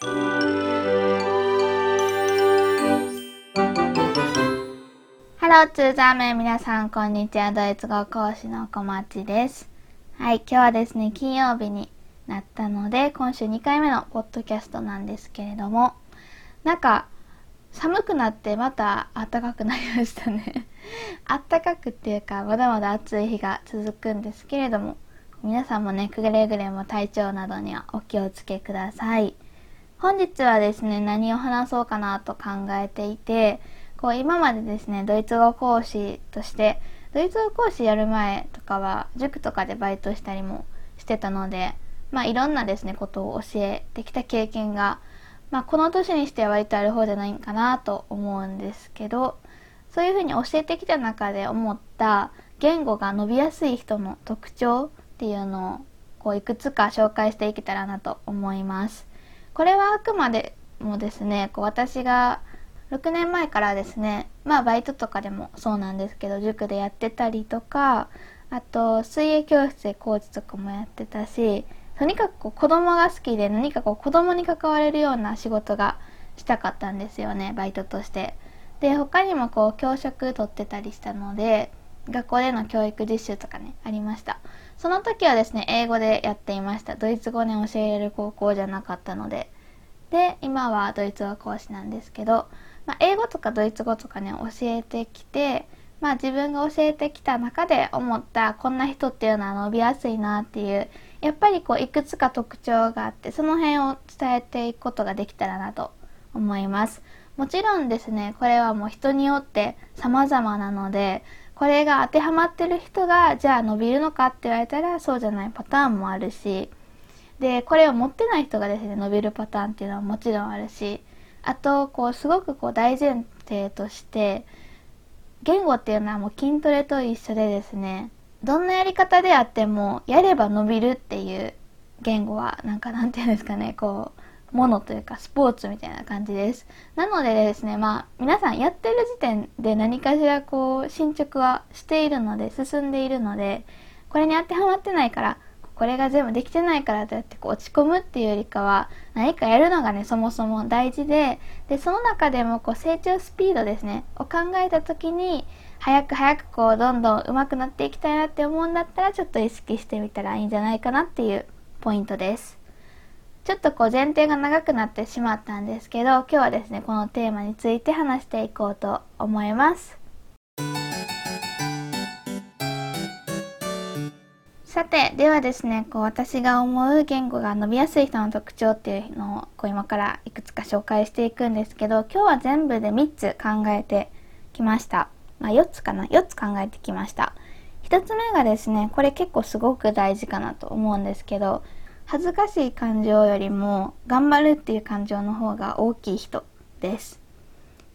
ハローツーザーメン皆さんこんにちは。ドイツ語講師の小町です。はい今日はですね金曜日になったので今週2回目のポッドキャストなんですけれどもなんか寒くなってまた暖かくなりましたね。暖かくっていうかまだまだ暑い日が続くんですけれども皆さんもねくれぐれも体調などにはお気をつけください。本日はですね何を話そうかなと考えていてこう今までですねドイツ語講師としてドイツ語講師やる前とかは塾とかでバイトしたりもしてたのでまあいろんなですねことを教えてきた経験がまあこの年にしては割とある方じゃないかなと思うんですけどそういうふうに教えてきた中で思った言語が伸びやすい人の特徴っていうのをこういくつか紹介していけたらなと思います。これはあくまでもですねこう私が6年前からですねまあバイトとかでもそうなんですけど塾でやってたりとかあと水泳教室でコーチとかもやってたしとにかくこう子供が好きで何かこう子供に関われるような仕事がしたかったんですよねバイトとして。で他にもこう教職取ってたりしたので学校での教育実習とかねありました。その時はですね英語でやっていました。ドイツ語ね教える高校じゃなかったので。で今はドイツ語講師なんですけどまあ、英語とかドイツ語とかね教えてきて、まあ、自分が教えてきた中で思ったこんな人っていうのは伸びやすいなっていうやっぱりこういくつか特徴があってその辺を伝えていくことができたらなと思います。もちろんですねこれはもう人によって様々なのでこれが当てはまってる人がじゃあ伸びるのかって言われたらそうじゃないパターンもあるしでこれを持ってない人がですね伸びるパターンっていうのはもちろんあるしあとこうすごくこう大前提として言語っていうのはもう筋トレと一緒でですねどんなやり方であってもやれば伸びるっていう言語はなんかなんていうんですかねこうものというかスポーツみたいな感じです。なのでですねまあ皆さんやってる時点で何かしらこう進捗はしているので進んでいるのでこれに当てはまってないからこれが全部できてないからとやってこう落ち込むっていうよりかは何かやるのがねそもそも大事ででその中でもこう成長スピードですねを考えた時に早く早くこうどんどん上手くなっていきたいなって思うんだったらちょっと意識してみたらいいんじゃないかなっていうポイントです。ちょっとこう前提が長くなってしまったんですけど今日はですねこのテーマについて話していこうと思います。てではですねこう私が思う言語が伸びやすい人の特徴っていうのをこう今からいくつか紹介していくんですけど今日は全部で3つ考えてきました、まあ、4つかな？4つ考えてきました。1つ目がですねこれ結構すごく大事かなと思うんですけど恥ずかしい感情よりも頑張るっていう感情の方が大きい人です。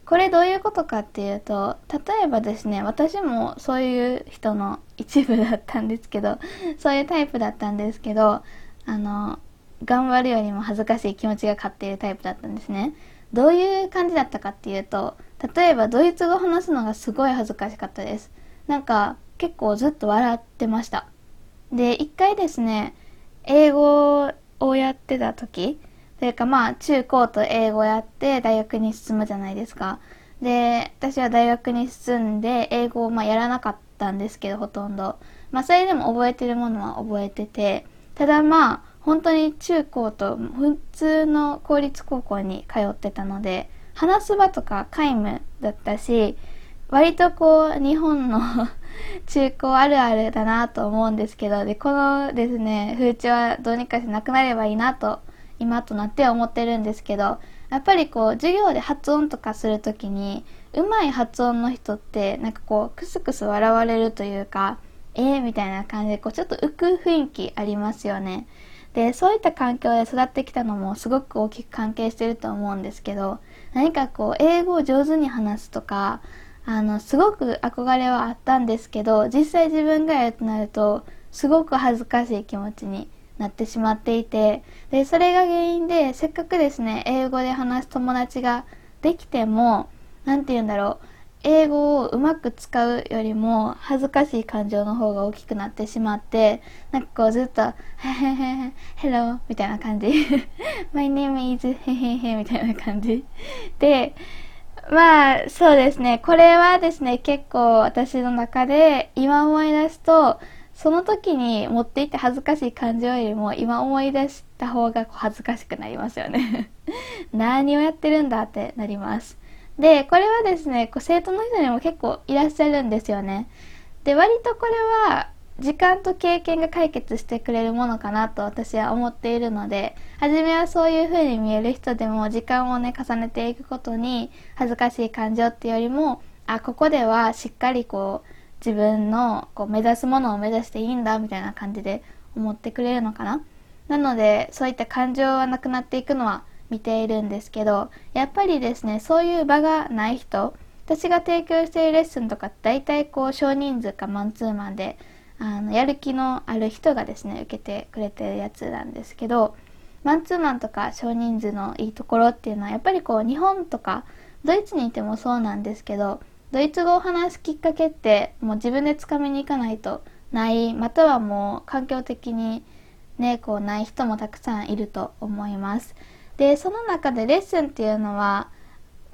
これどういうことかっていうと例えばですね私もそういう人の一部だったんですけどそういうタイプだったんですけどあの頑張るよりも恥ずかしい気持ちが勝っているタイプだったんですね。どういう感じだったかっていうと例えばドイツ語話すのがすごい恥ずかしかったです。なんか結構ずっと笑ってました。で一回ですね英語をやってた時というかまあ中高と英語やって大学に進むじゃないですか。で、私は大学に進んで英語をまあやらなかったんですけどほとんど。まあそれでも覚えてるものは覚えてて、ただまあ本当に中高と普通の公立高校に通ってたので、話す場とか皆無だったし、割とこう日本の 中高あるあるだなと思うんですけど、で、このですね、風潮はどうにかしなくなればいいなと今となっては思ってるんですけどやっぱりこう授業で発音とかする時にうまい発音の人ってなんかこうクスクス笑われるというかえー、みたいな感じでこうちょっと浮く雰囲気ありますよね。でそういった環境で育ってきたのもすごく大きく関係してると思うんですけど何かこう英語を上手に話すとかあのすごく憧れはあったんですけど実際自分がやるとなるとすごく恥ずかしい気持ちになってしまっていてでそれが原因でせっかくですね英語で話す友達ができても何て言うんだろう英語をうまく使うよりも恥ずかしい感情の方が大きくなってしまってなんかこうずっと「へへへへ Hello」みたいな感じ「My name is へへへ」みたいな感じ。でまあそうですね。これはですね結構私の中で今思い出すとその時に持っていって恥ずかしい感情よりも今思い出した方が恥ずかしくなりますよね 何をやってるんだってなりますで、これはですね、こう生徒の人にも結構いらっしゃるんですよね。で、割とこれは時間と経験が解決してくれるものかなと私は思っているので、初めはそういう風に見える人でも時間をね、重ねていくことに恥ずかしい感情っていうよりも、あ、ここではしっかりこう自分のこう目指すものを目指していいんだみたいな感じで思ってくれるのかな？なので、そういった感情がなくなっていくのは見ているんですけどやっぱりですねそういう場がない人私が提供しているレッスンとか大体こう少人数かマンツーマンであのやる気のある人がですね受けてくれてるやつなんですけどマンツーマンとか少人数のいいところっていうのはやっぱりこう日本とかドイツにいてもそうなんですけどドイツ語を話すきっかけってもう自分でつかみに行かないとないまたはもう環境的にねこうない人もたくさんいると思います。でその中でレッスンっていうのは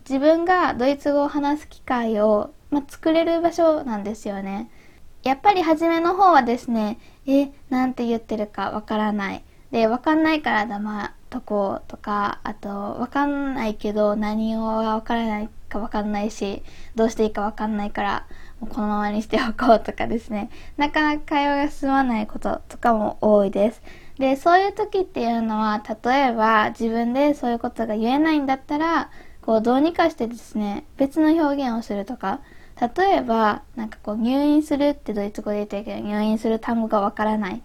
自分がドイツ語を話す機会を、まあ、作れる場所なんですよね。やっぱり初めの方はですね、え、なんて言ってるかわからない。で、わかんないから黙っとこうとか、あと、わかんないけど何をわからないかわかんないし、どうしていいかわかんないから、もうこのままにしておこうとかですね、なかなか会話が進まないこととかも多いです。でそういう時っていうのは例えば自分でそういうことが言えないんだったらこうどうにかしてですね別の表現をするとか例えばなんかこう入院するってドイツ語で言ってるけど入院する単語がわからないっ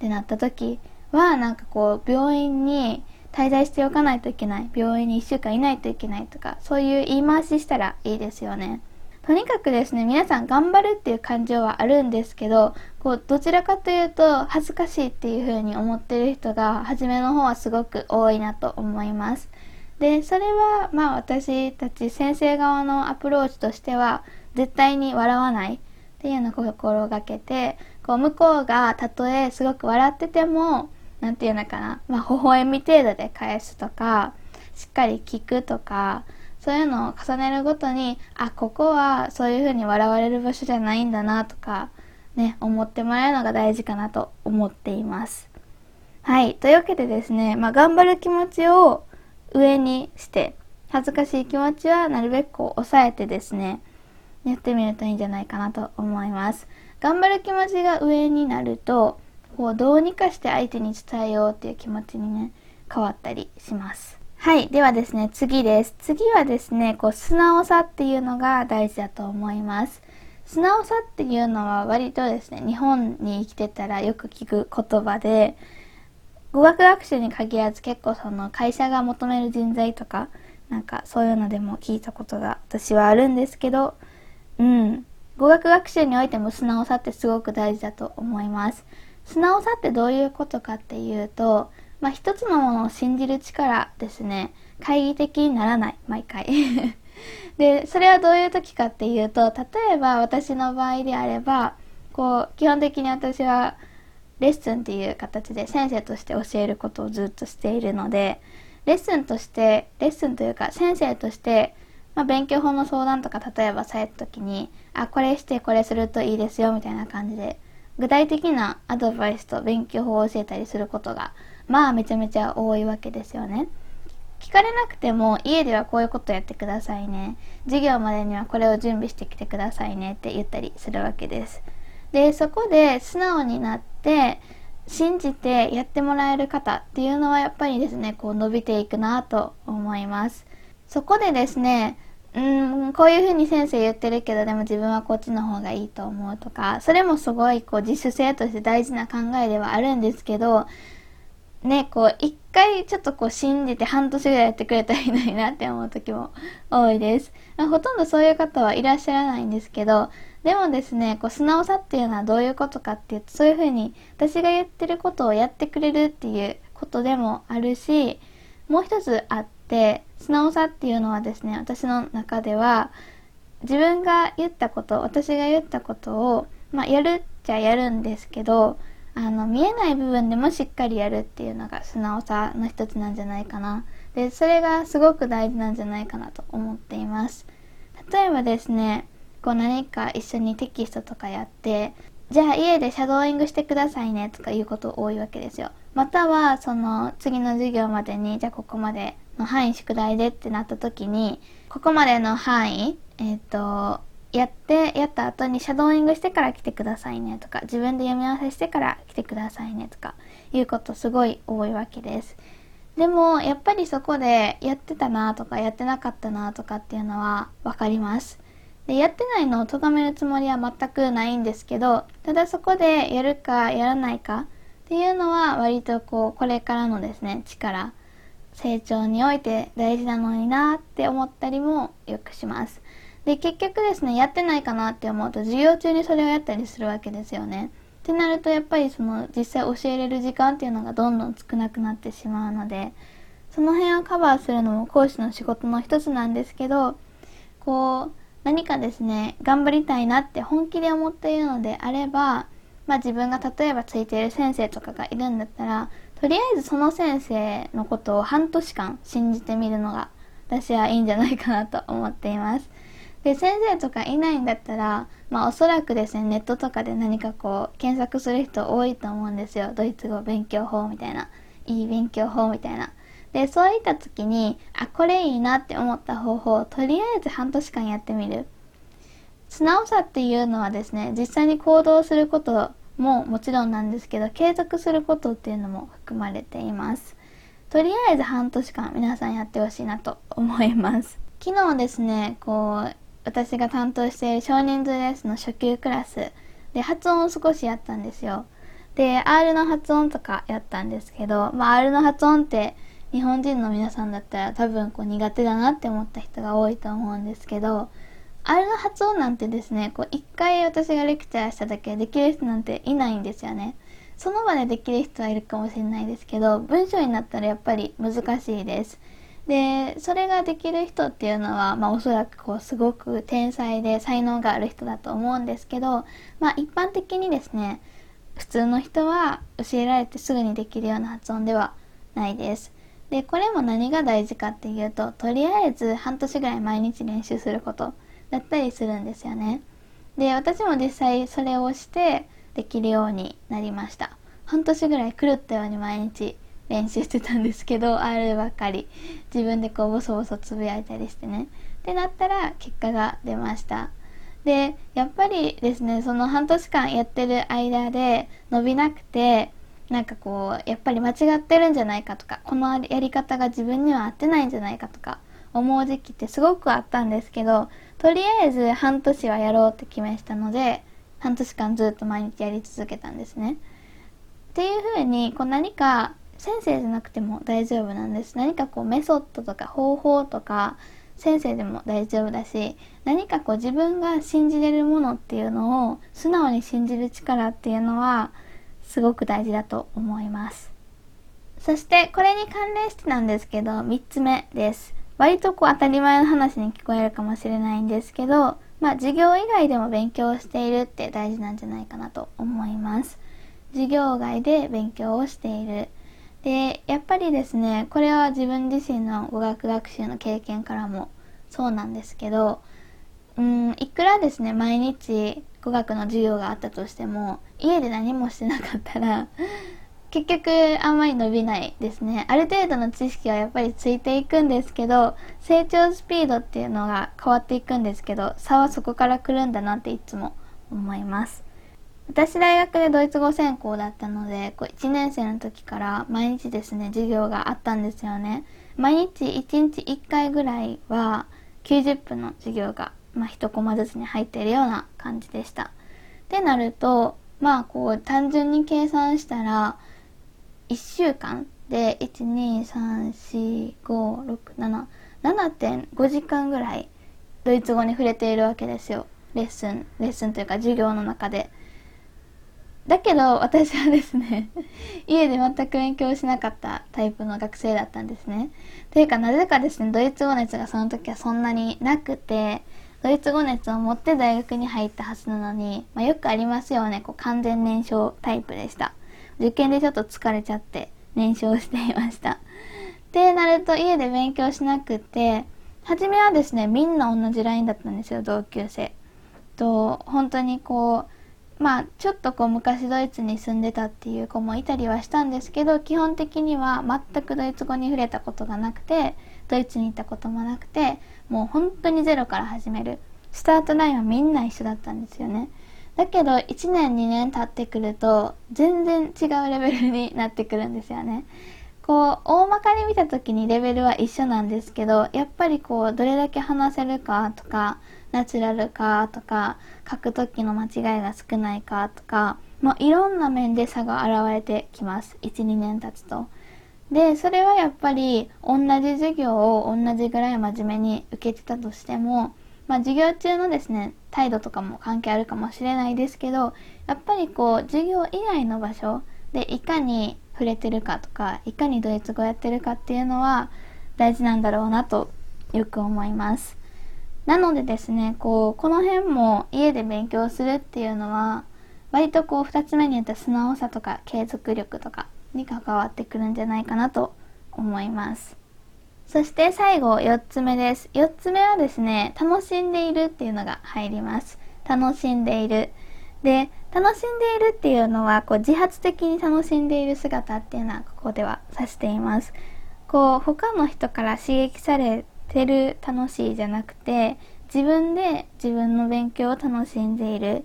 てなった時はなんかこう病院に滞在しておかないといけない病院に1週間いないといけないとかそういう言い回ししたらいいですよね。とにかくですね皆さん頑張るっていう感情はあるんですけどこうどちらかというと恥ずかしいっていう風に思ってる人が初めの方はすごく多いなと思いますでそれはまあ私たち先生側のアプローチとしては絶対に笑わないっていうのを心がけてこう向こうがたとえすごく笑ってても何て言うのかな、まあ、微笑み程度で返すとかしっかり聞くとかそういうのを重ねるごとにあここはそういうふうに笑われる場所じゃないんだなとかね思ってもらえるのが大事かなと思っています。はい。というわけでですね、まあ、頑張る気持ちを上にして恥ずかしい気持ちはなるべくこう抑えてですねやってみるといいんじゃないかなと思います。頑張る気持ちが上になるとこうどうにかして相手に伝えようっていう気持ちにね変わったりしますはい。ではですね、次です。次はですね、こう、素直さっていうのが大事だと思います。素直さっていうのは割とですね、日本に生きてたらよく聞く言葉で、語学学習に限らず結構その会社が求める人材とか、なんかそういうのでも聞いたことが私はあるんですけど、うん。語学学習においても素直さってすごく大事だと思います。素直さってどういうことかっていうと、まあ、一つのものを信じる力ですね。懐疑的にならない、毎回。で、それはどういう時かっていうと、例えば私の場合であれば、こう、基本的に私はレッスンっていう形で先生として教えることをずっとしているので、レッスンとして、レッスンというか先生として、まあ、勉強法の相談とか例えばされた時に、あ、これしてこれするといいですよみたいな感じで、具体的なアドバイスと勉強法を教えたりすることがまあめちゃめちゃ多いわけですよね。聞かれなくても家ではこういうことやってくださいね。授業までにはこれを準備してきてくださいねって言ったりするわけです。で、そこで素直になって信じてやってもらえる方っていうのはやっぱりですね、こう伸びていくなと思います。そこでですね、うん、こういうふうに先生言ってるけど、でも自分はこっちの方がいいと思うとか、それもすごいこう自主性として大事な考えではあるんですけど、ね、こう、一回ちょっとこう信じて半年ぐらいやってくれたらいいのになって思う時も多いです。ほとんどそういう方はいらっしゃらないんですけど、でもですね、こう素直さっていうのはどういうことかっていうと、そういうふうに私が言ってることをやってくれるっていうことでもあるし、もう一つあって、で素直さっていうのはですね、私の中では、自分が言ったこと私が言ったことを、まあ、やるっちゃやるんですけどあの見えない部分でもしっかりやるっていうのが素直さの一つなんじゃないかな。でそれがすごく大事なんじゃないかなと思っています。例えばですねこう何か一緒にテキストとかやってじゃあ家でシャドーイングしてくださいねとかいうこと多いわけですよ。またはその次の授業までにじゃあここまでの範囲宿題でってなった時にここまでの範囲えっ、ー、とやってやった後にシャドーイングしてから来てくださいねとか自分で読み合わせしてから来てくださいねとかいうことすごい多いわけです。でもやっぱりそこでやってたなとかやってなかったなとかっていうのは分かります。でやってないのを咎めるつもりは全くないんですけどただそこでやるかやらないかっていうのは割とこうこれからのですね力成長において大事なのになって思ったりもよくします。で結局ですねやってないかなって思うと授業中にそれをやったりするわけですよね。ってなるとやっぱりその実際教えれる時間っていうのがどんどん少なくなってしまうのでその辺をカバーするのも講師の仕事の一つなんですけどこう何かですね頑張りたいなって本気で思っているのであればまあ、自分が例えばついている先生とかがいるんだったらとりあえずその先生のことを半年間信じてみるのが私はいいんじゃないかなと思っています。で先生とかいないんだったら、まあ、おそらくですねネットとかで何かこう検索する人多いと思うんですよ。ドイツ語勉強法みたいな。いい勉強法みたいな。でそういった時にあこれいいなって思った方法をとりあえず半年間やってみる。素直さっていうのはですね実際に行動することももちろんなんですけど継続することっていうのも含まれています。とりあえず半年間皆さんやってほしいなと思います。昨日ですねこう私が担当している少人数レースの初級クラスで発音を少しやったんですよ。で R の発音とかやったんですけど、まあ、R の発音って日本人の皆さんだったら多分こう苦手だなって思った人が多いと思うんですけど R の発音なんてですねこう一回私がレクチャーしただけできる人なんていないんですよね。その場でできる人はいるかもしれないですけど文章になったらやっぱり難しいです。でそれができる人っていうのは、まあ、おそらくこうすごく天才で才能がある人だと思うんですけど、まあ、一般的にですね普通の人は教えられてすぐにできるような発音ではないです。でこれも何が大事かっていうととりあえず半年ぐらい毎日練習すること。だったりするんですよね。で私も実際それをしてできるようになりました。半年ぐらい狂ったように毎日練習してたんですけどあればっかり。自分でこうボソボソつぶやいたりしてね。ってなったら結果が出ました。でやっぱりですねその半年間やってる間で伸びなくてなんかこうやっぱり間違ってるんじゃないかとかこのやり方が自分には合ってないんじゃないかとか思う時期ってすごくあったんですけどとりあえず半年はやろうって決めしたので半年間ずっと毎日やり続けたんですね。っていうふうにこう何か先生じゃなくても大丈夫なんです。何かこうメソッドとか方法とか先生でも大丈夫だし何かこう自分が信じれるものっていうのを素直に信じる力っていうのはすごく大事だと思います。そしてこれに関連してなんですけど3つ目です。割とこう当たり前の話に聞こえるかもしれないんですけど、まあ、授業以外でも勉強しているって大事なんじゃないかなと思います。授業外で勉強をしている。で、やっぱりですね、これは自分自身の語学学習の経験からもそうなんですけど、うん、いくらですね、毎日語学の授業があったとしても、家で何もしてなかったら、結局あんまり伸びないですね。ある程度の知識はやっぱりついていくんですけど成長スピードっていうのが変わっていくんですけど差はそこから来るんだなっていつも思います。私大学でドイツ語専攻だったのでこう1年生の時から毎日ですね授業があったんですよね。毎日1日1回ぐらいは90分の授業が、まあ、1コマずつに入っているような感じでした。ってなるとまあこう単純に計算したら1週間で12345677.5時間ぐらいドイツ語に触れているわけですよ。レッスンレッスンというか授業の中で。だけど私はですね 家で全く勉強しなかったタイプの学生だったんですね。というかなぜかですねドイツ語熱がその時はそんなになくてドイツ語熱を持って大学に入ったはずなのに、まあ、よくありますよね、こう完全燃焼タイプでした。受験でちょっと疲れちゃって燃焼していました。ってなると家で勉強しなくて、初めはですね、みんな同じラインだったんですよ、同級生。と、本当にこう、まあ、ちょっとこう昔ドイツに住んでたっていう子もいたりはしたんですけど、基本的には全くドイツ語に触れたことがなくて、ドイツに行ったこともなくて、もう本当にゼロから始める。スタートラインはみんな一緒だったんですよね。だけど1年2年経ってくると全然違うレベルになってくるんですよね。こう大まかに見た時にレベルは一緒なんですけどやっぱりこうどれだけ話せるかとかナチュラルかとか書く時の間違いが少ないかとかもういろんな面で差が現れてきます12年経つと。でそれはやっぱり同じ授業を同じぐらい真面目に受けてたとしても、まあ、授業中のですね態度とかも関係あるかもしれないですけどやっぱりこう授業以外の場所でいかに触れてるかとかいかにドイツ語やってるかっていうのは大事なんだろうなとよく思いますなのでですねこうこの辺も家で勉強するっていうのは割とこう2つ目に言った素直さとか継続力とかに関わってくるんじゃないかなと思います。そして最後4つ目です。4つ目はですね、楽しんでいるっていうのが入ります。楽しんでいる。で、楽しんでいるっていうのは、こう自発的に楽しんでいる姿っていうのはここでは指しています。こう他の人から刺激されてる楽しいじゃなくて、自分で自分の勉強を楽しんでいる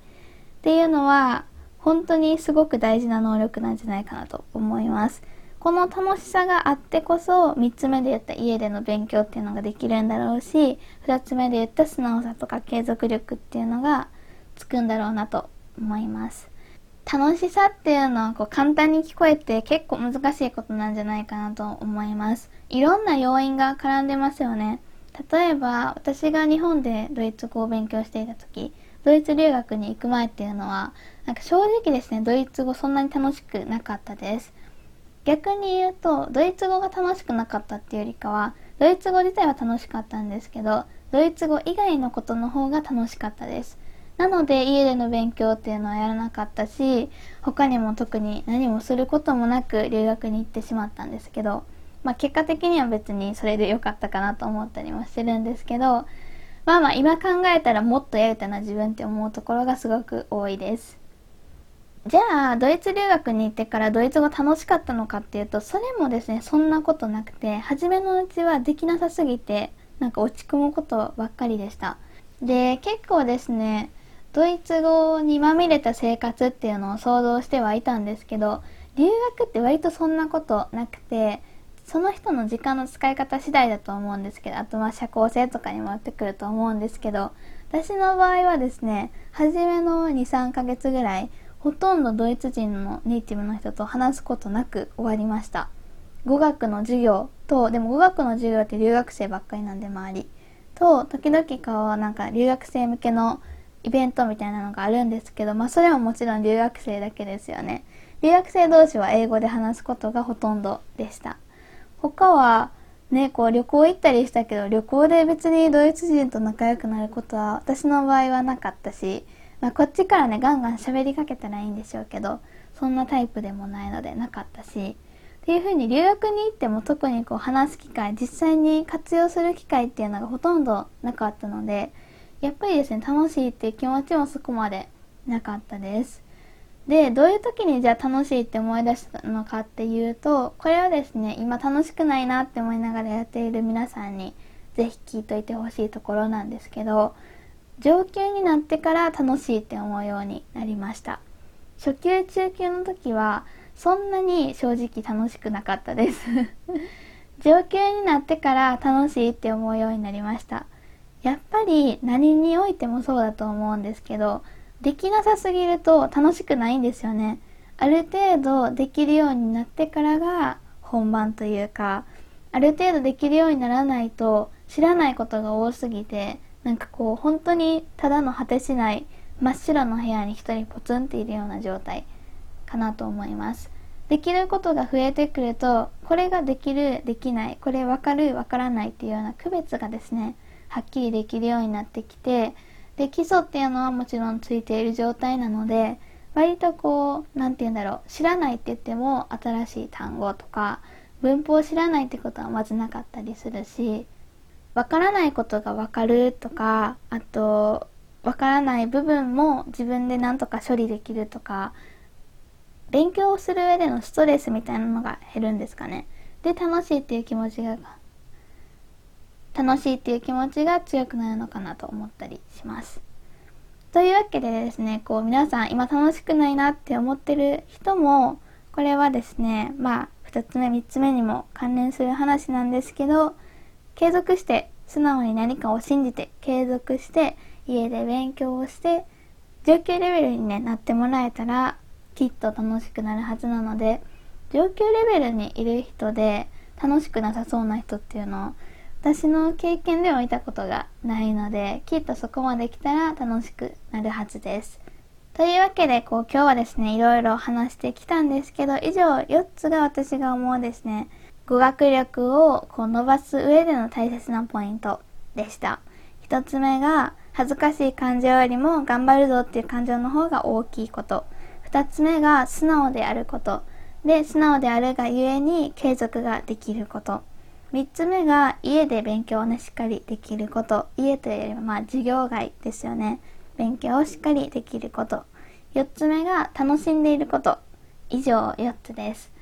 っていうのは本当にすごく大事な能力なんじゃないかなと思います。この楽しさがあってこそ3つ目で言った家での勉強っていうのができるんだろうし2つ目で言った素直さとか継続力っていうのがつくんだろうなと思います。楽しさっていうのはこう簡単に聞こえて結構難しいことなんじゃないかなと思います。いろんな要因が絡んでますよね。例えば私が日本でドイツ語を勉強していた時ドイツ留学に行く前っていうのはなんか正直ですねドイツ語そんなに楽しくなかったです逆に言うとドイツ語が楽しくなかったっていうよりかはドイツ語自体は楽しかったんですけどドイツ語以外のことの方が楽しかったですなので家での勉強っていうのはやらなかったし他にも特に何もすることもなく留学に行ってしまったんですけどまあ結果的には別にそれで良かったかなと思ったりもしてるんですけどまあまあ今考えたらもっとやれたな自分って思うところがすごく多いです。じゃあドイツ留学に行ってからドイツ語楽しかったのかっていうとそれもですねそんなことなくて初めのうちはできなさすぎてなんか落ち込むことばっかりでした。で結構ですねドイツ語にまみれた生活っていうのを想像してはいたんですけど留学って割とそんなことなくてその人の時間の使い方次第だと思うんですけどあとまあ社交性とかにもよってくると思うんですけど私の場合はですね初めの23ヶ月ぐらいほとんどドイツ人のネイティブの人と話すことなく終わりました。語学の授業とでも語学の授業って留学生ばっかりなんで周り。と時々顔はなんか留学生向けのイベントみたいなのがあるんですけどまあそれはもちろん留学生だけですよね。留学生同士は英語で話すことがほとんどでした。他はね、こう旅行行ったりしたけど、旅行で別にドイツ人と仲良くなることは私の場合はなかったし、まあ、こっちからね、ガンガン喋りかけたらいいんでしょうけど、そんなタイプでもないのでなかったし、っていう風に留学に行っても特にこう話す機会、実際に活用する機会っていうのがほとんどなかったので、やっぱりですね、楽しいっていう気持ちもそこまでなかったです。でどういう時にじゃあ楽しいって思い出したのかっていうとこれはですね今楽しくないなって思いながらやっている皆さんに是非聞いといてほしいところなんですけど上級になってから楽しいって思うようになりました。初級中級の時はそんなに正直楽しくなかったです。上級になってから楽しいって思うようになりました。やっぱり何においてもそうだと思うんですけどできなさすぎると楽しくないんですよね。ある程度できるようになってからが本番というか、ある程度できるようにならないと知らないことが多すぎて、なんかこう本当にただの果てしない真っ白の部屋に一人ポツンっているような状態かなと思います。できることが増えてくると、これができる、できない、これわかる、わからないっていうような区別がですね、はっきりできるようになってきてで基礎っていうのはもちろんついている状態なので割とこう何て言うんだろう知らないって言っても新しい単語とか文法を知らないってことはまずなかったりするしわからないことがわかるとかあとわからない部分も自分で何とか処理できるとか勉強をする上でのストレスみたいなのが減るんですかね。で楽しいっていう気持ちが楽しいっていう気持ちが強くなるのかなと思ったりします。というわけでですねこう皆さん今楽しくないなって思ってる人もこれはですねまあ2つ目3つ目にも関連する話なんですけど継続して素直に何かを信じて継続して家で勉強をして上級レベルに、ね、なってもらえたらきっと楽しくなるはずなので上級レベルにいる人で楽しくなさそうな人っていうのを私の経験では見たことがないのできっとそこまで来たら楽しくなるはずです。というわけでこう今日はですねいろいろ話してきたんですけど以上4つが私が思うですね語学力をこう伸ばす上での大切なポイントでした。1つ目が恥ずかしい感情よりも頑張るぞっていう感情の方が大きいこと。2つ目が素直であること。で、素直であるがゆえに継続ができること。3つ目が家で勉強をね、しっかりできること。家というよりはまあ授業外ですよね。勉強をしっかりできること。4つ目が楽しんでいること。以上4つです。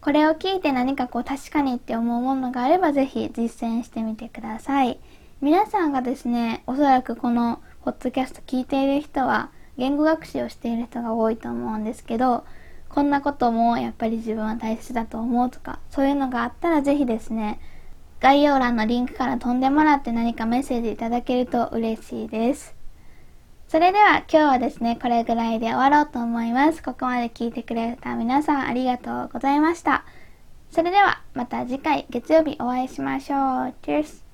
これを聞いて何かこう確かにって思うものがあればぜひ実践してみてください。皆さんがですね、おそらくこのポッドキャスト聞いている人は言語学習をしている人が多いと思うんですけど、こんなこともやっぱり自分は大切だと思うとか、そういうのがあったらぜひですね、概要欄のリンクから飛んでもらって何かメッセージいただけると嬉しいです。それでは今日はですね、これぐらいで終わろうと思います。ここまで聞いてくれた皆さんありがとうございました。それではまた次回月曜日お会いしましょう。Cheers!